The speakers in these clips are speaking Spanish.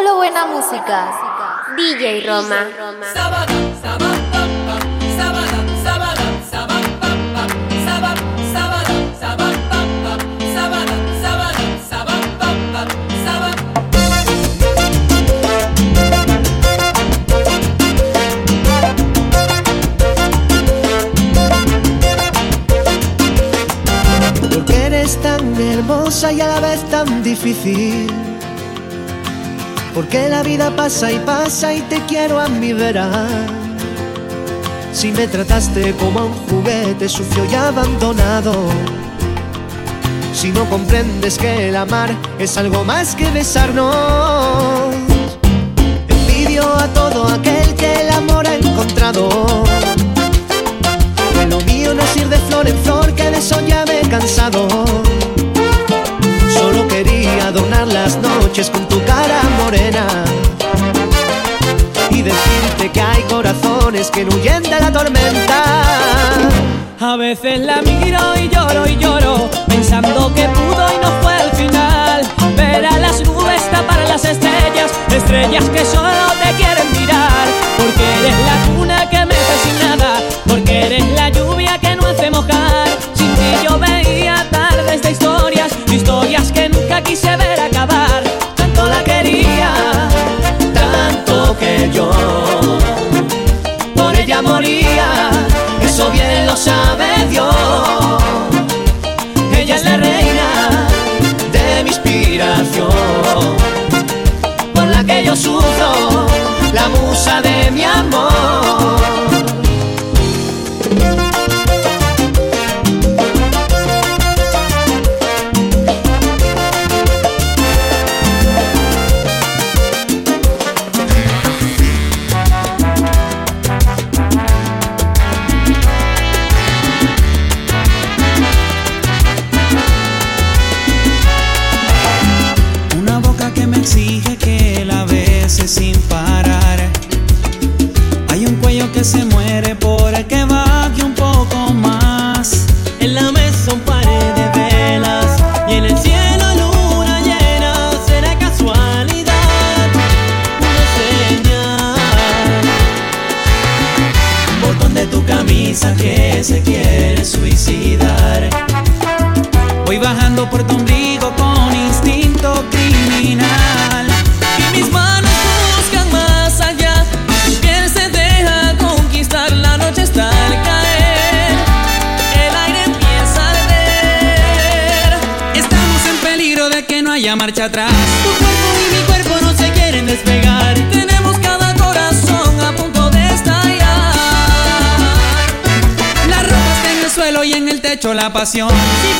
Solo buena música. DJ Roma. Porque eres tan hermosa y a la vez tan difícil. Porque la vida pasa y pasa y te quiero a mi vera. Si me trataste como a un juguete sucio y abandonado. Si no comprendes que el amar es algo más que besarnos. Envidio a todo aquel que el amor ha encontrado. Que lo mío no es ir de flor en flor, que de eso ya me cansado. Quería adornar las noches con tu cara morena y decirte que hay corazones que no huyen de la tormenta. A veces la miro y lloro y lloro, pensando que pudo y no fue el final. Ver a las nubes tapar las estrellas, estrellas que solo te quieren mirar. Porque eres la cuna que me hace sin nada, porque eres la lluvia que no hace mojar. Sin ti yo veía tardes de historias, historias que nunca quise ver acabar. Tanto la quería, Tanto que yo por ella moría, eso bien lo sabe Dios. Ella es la reina de mi inspiración, por la que yo sufro, la musa de mi amor. Pasión. Si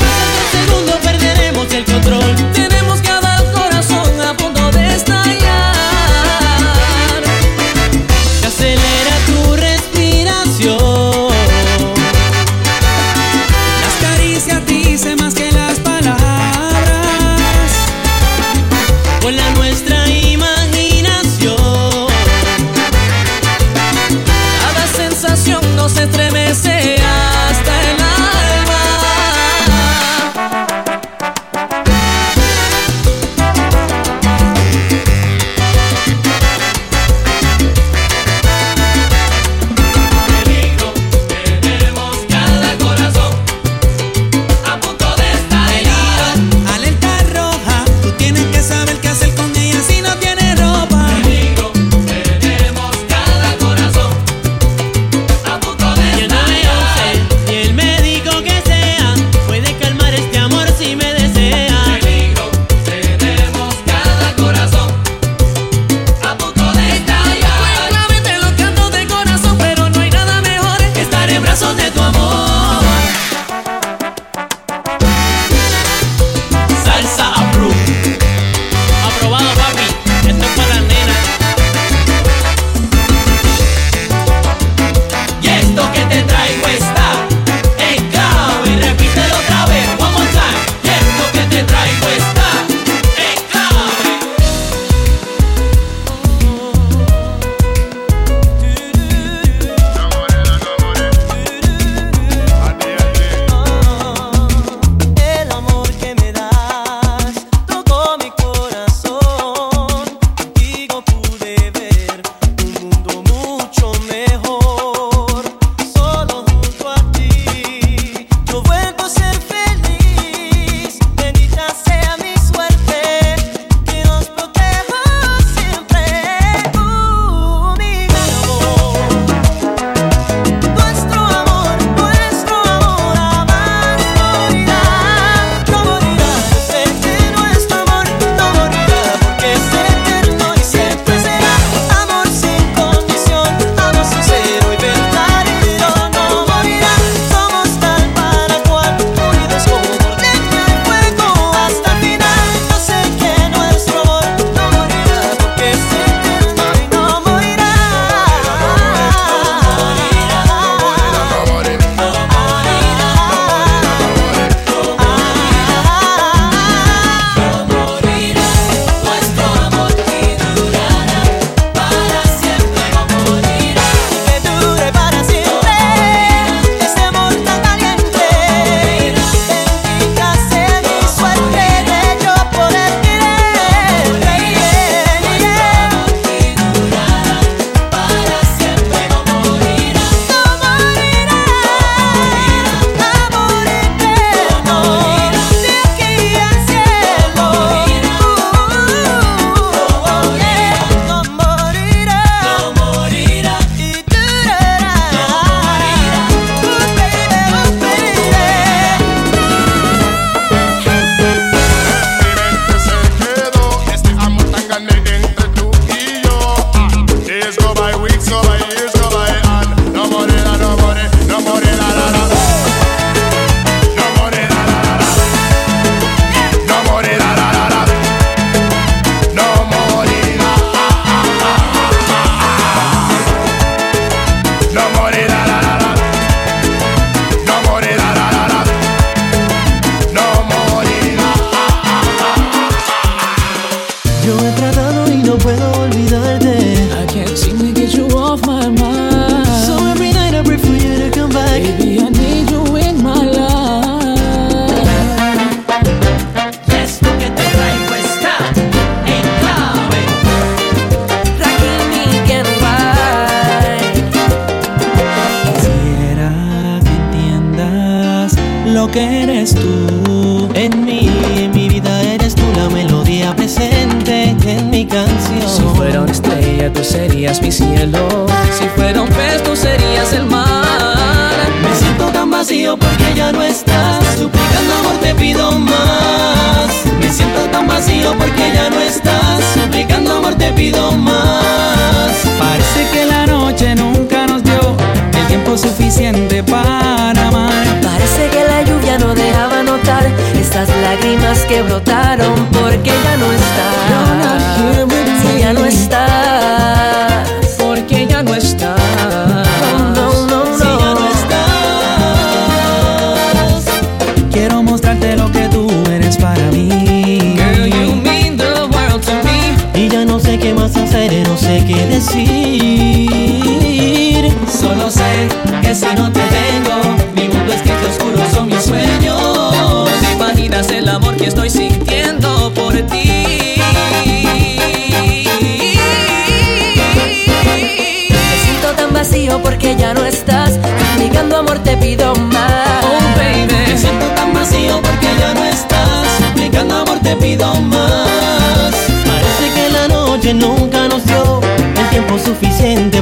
que eres tú en mí, en mi vida eres tú la melodía presente en mi canción. Si fuera una estrella, tú serías mi cielo. Si fuera un pez, tú serías el mar. Me siento tan vacío porque ya no estás. Suplicando amor, te pido más. Me siento tan vacío porque ya no estás. Suplicando amor, te pido más. Parece que la noche nunca nos dio el tiempo suficiente que brotaron porque ya no está. Parece que la noche nunca nos dio el tiempo suficiente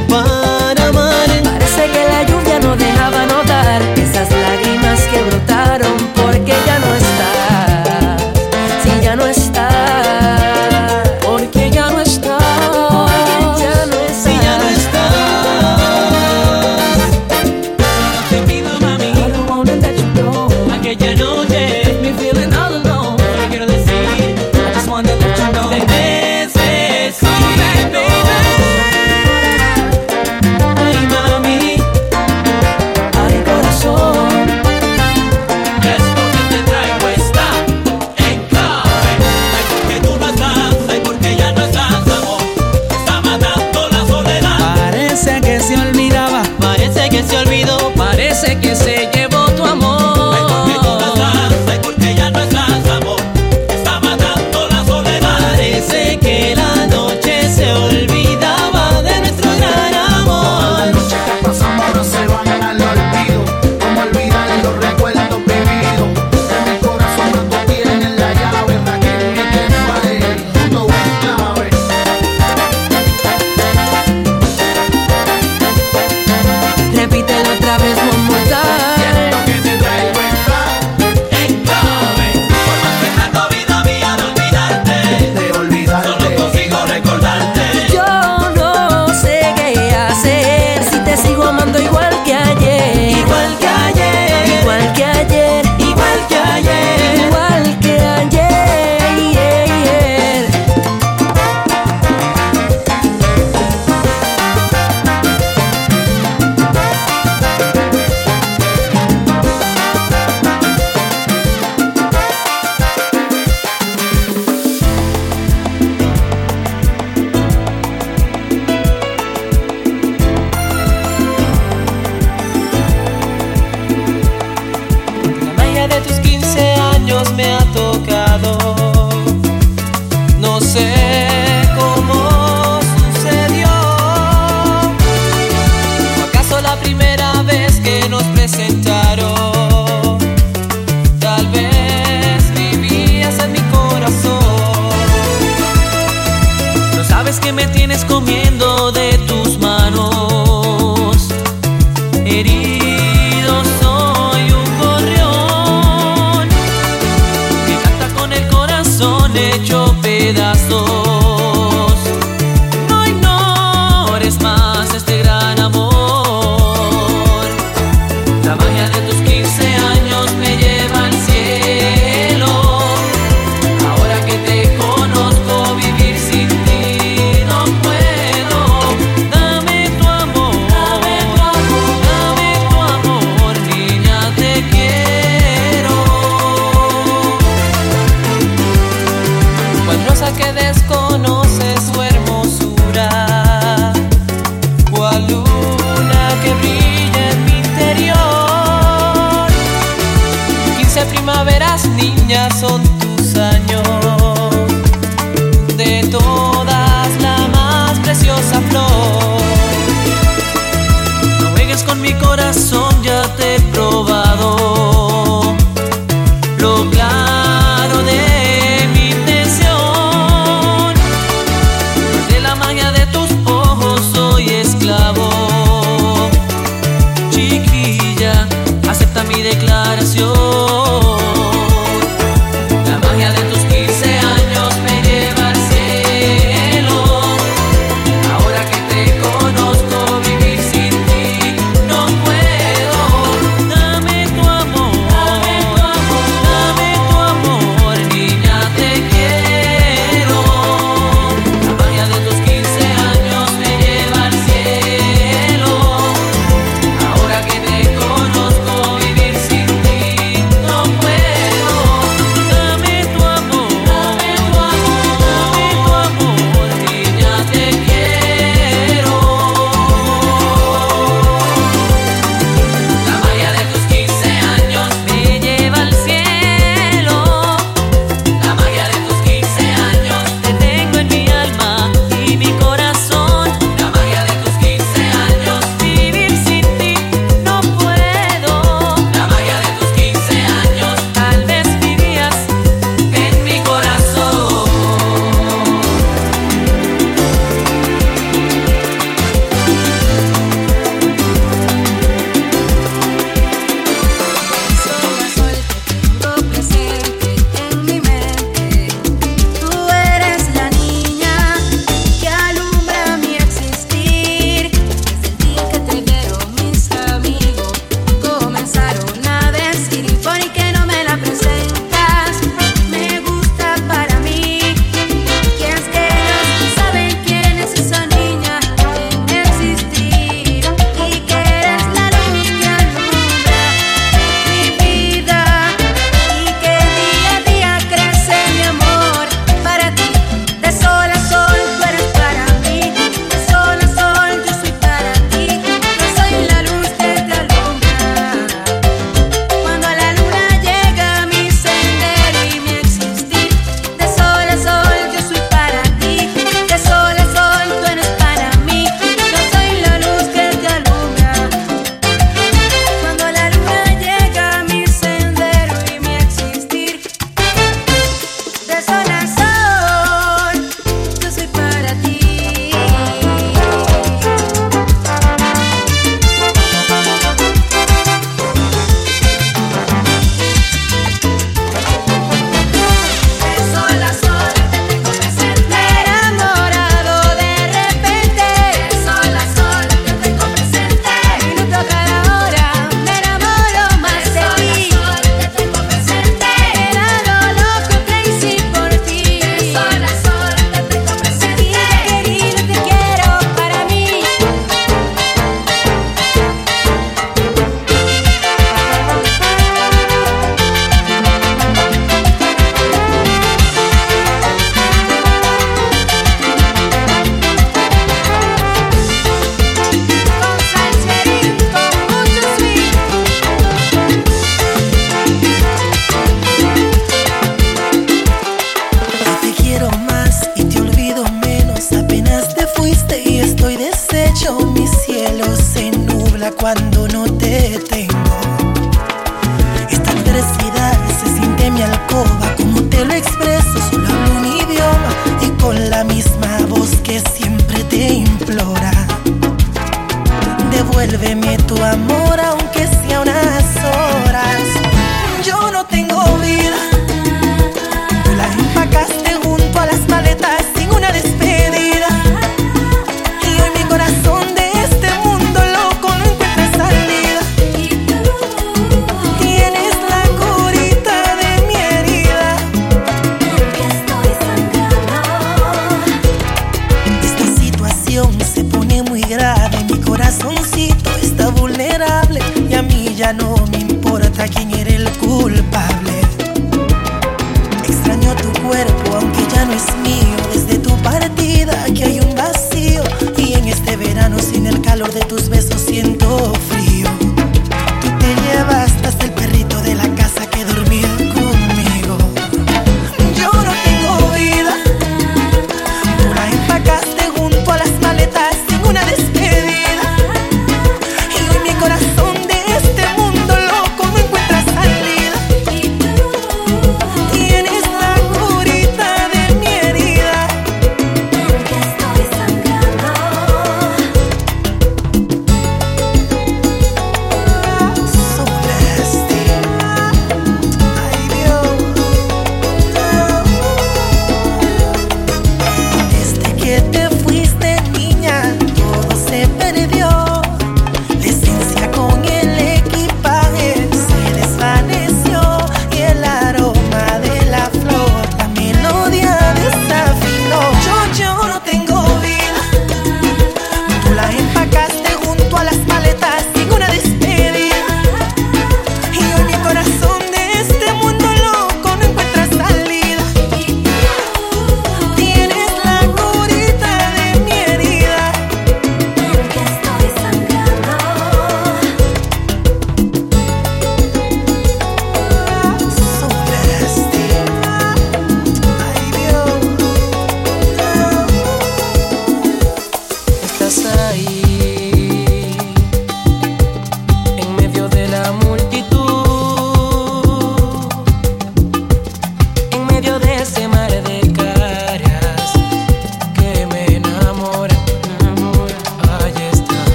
niñas son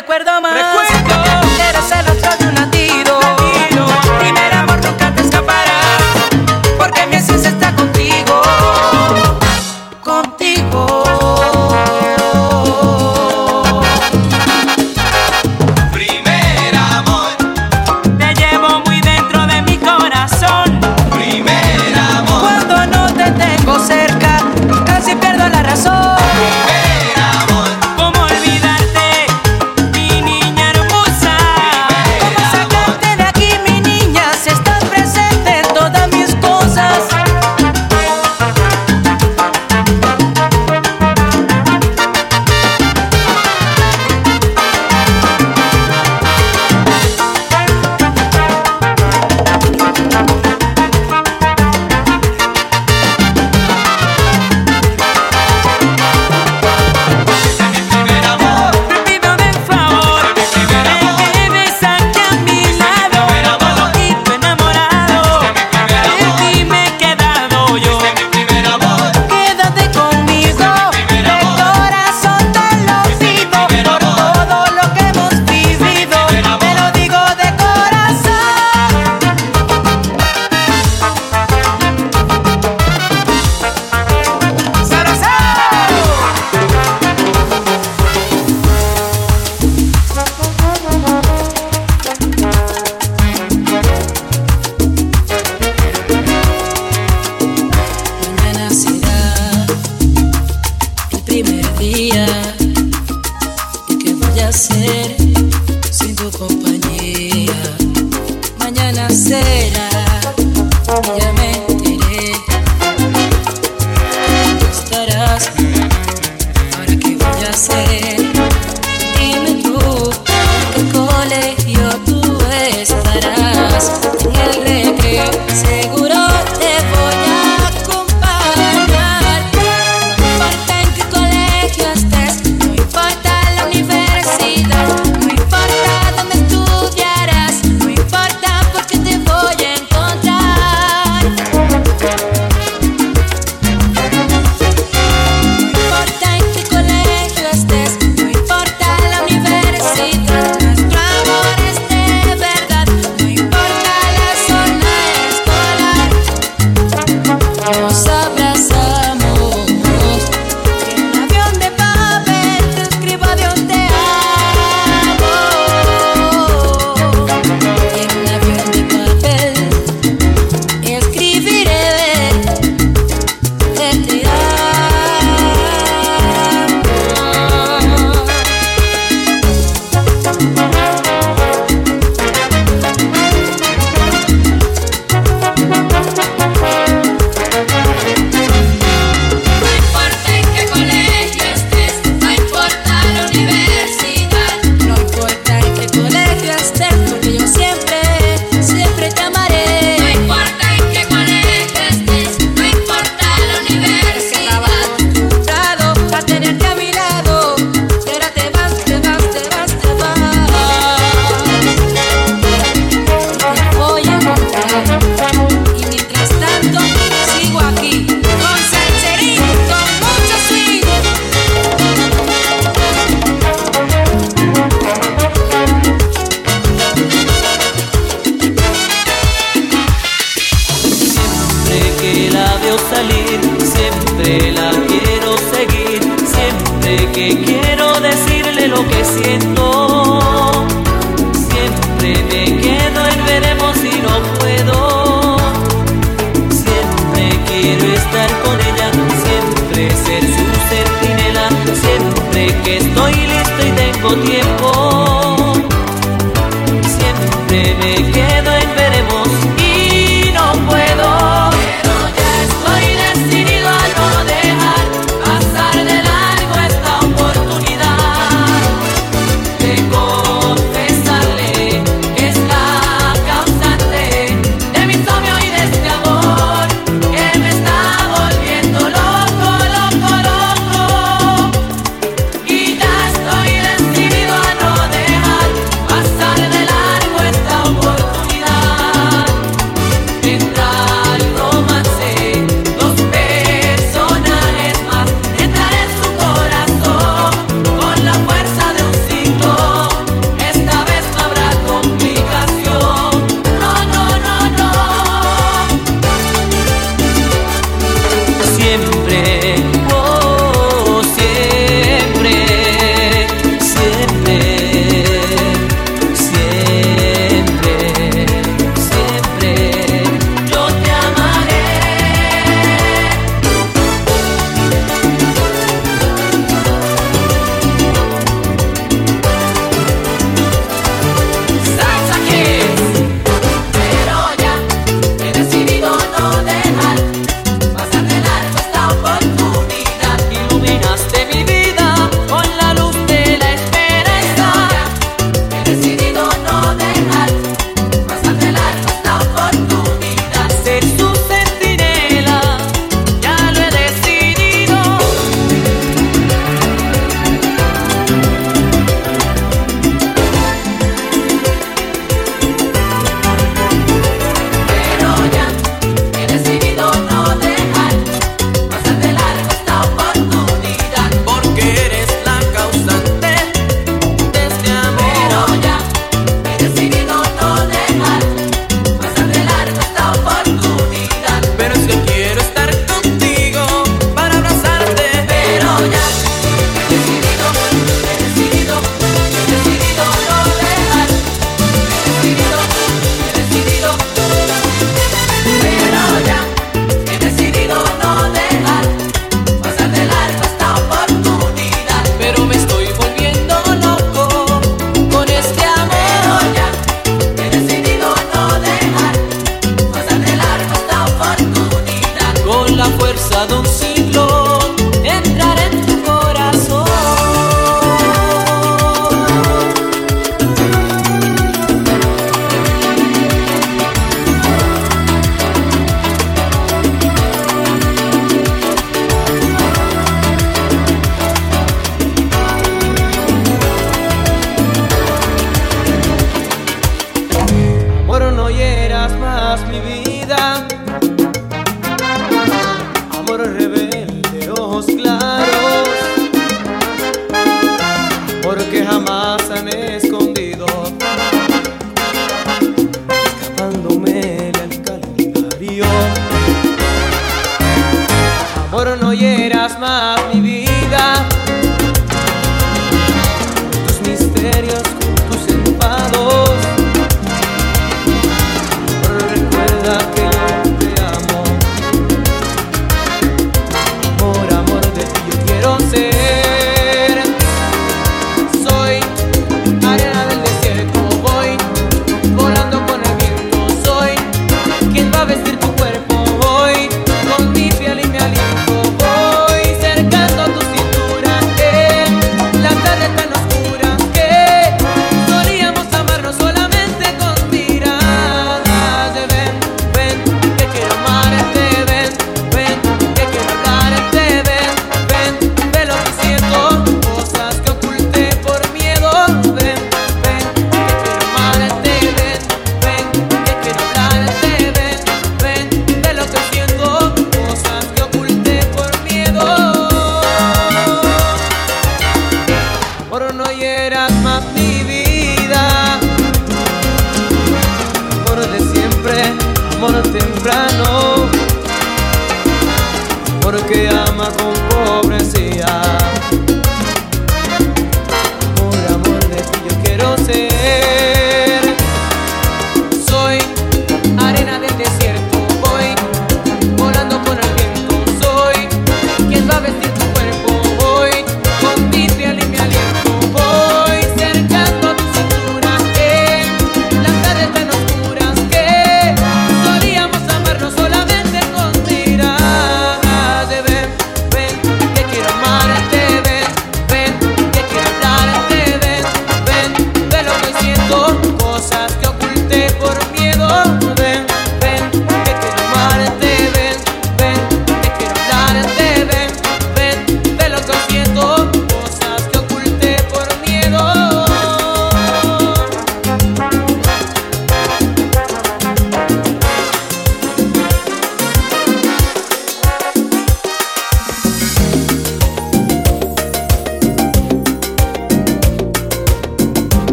recuerdo más.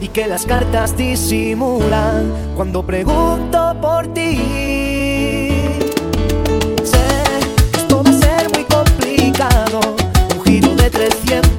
y que las cartas disimulan cuando pregunto por ti. Sé que esto va a ser muy complicado, un giro de 300.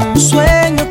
Un sueño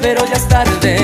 pero ya es tarde.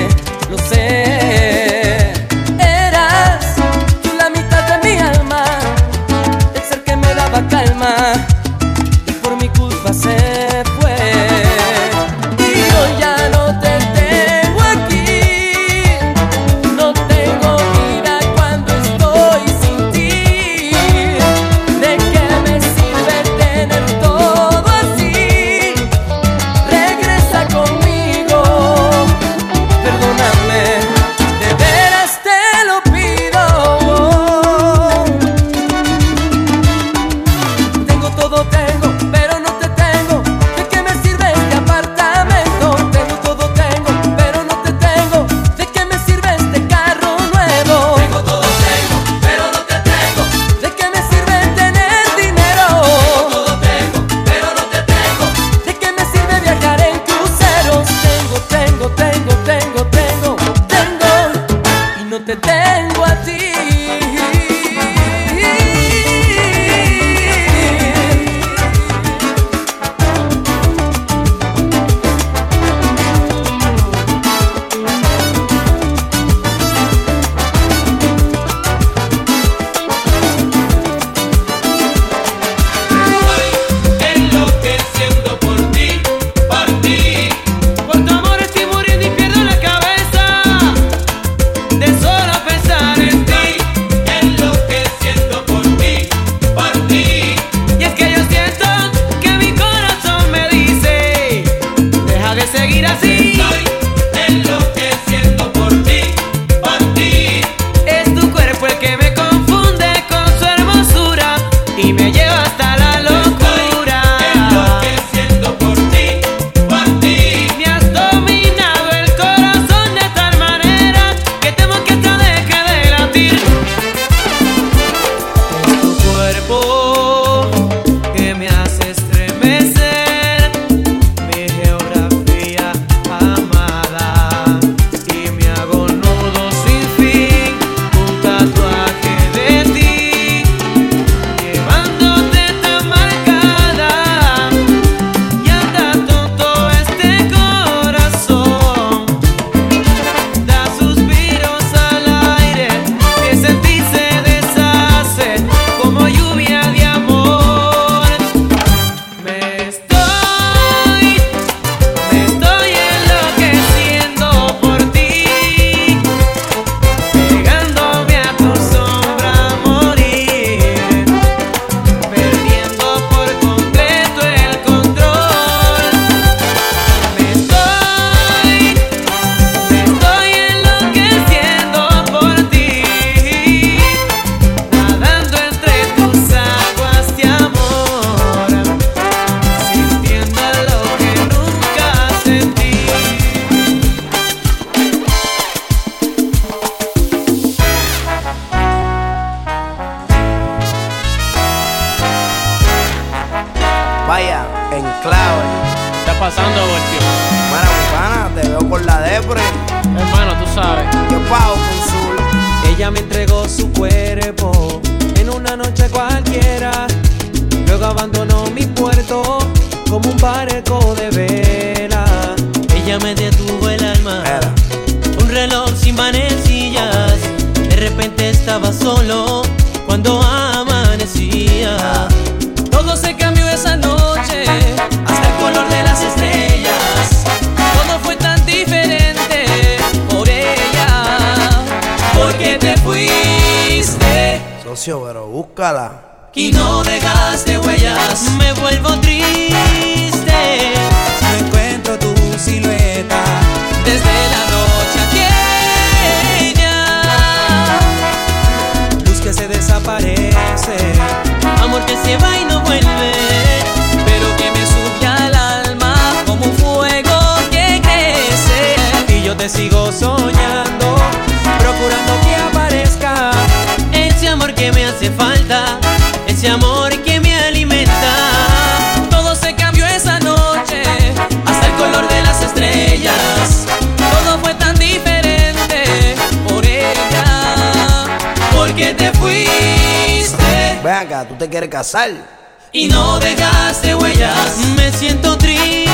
Y no dejaste huellas, me siento triste.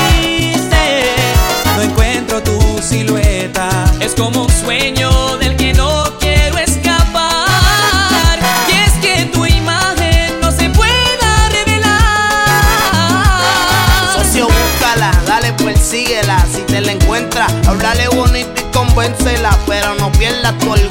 No encuentro tu silueta, es como un sueño del que no quiero escapar. Y es que tu imagen no se pueda revelar. Socio, búscala, dale, persíguela. Si te la encuentras, háblale bonito y convéncela, pero no pierdas tu orgullo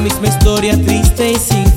misma historia triste y sin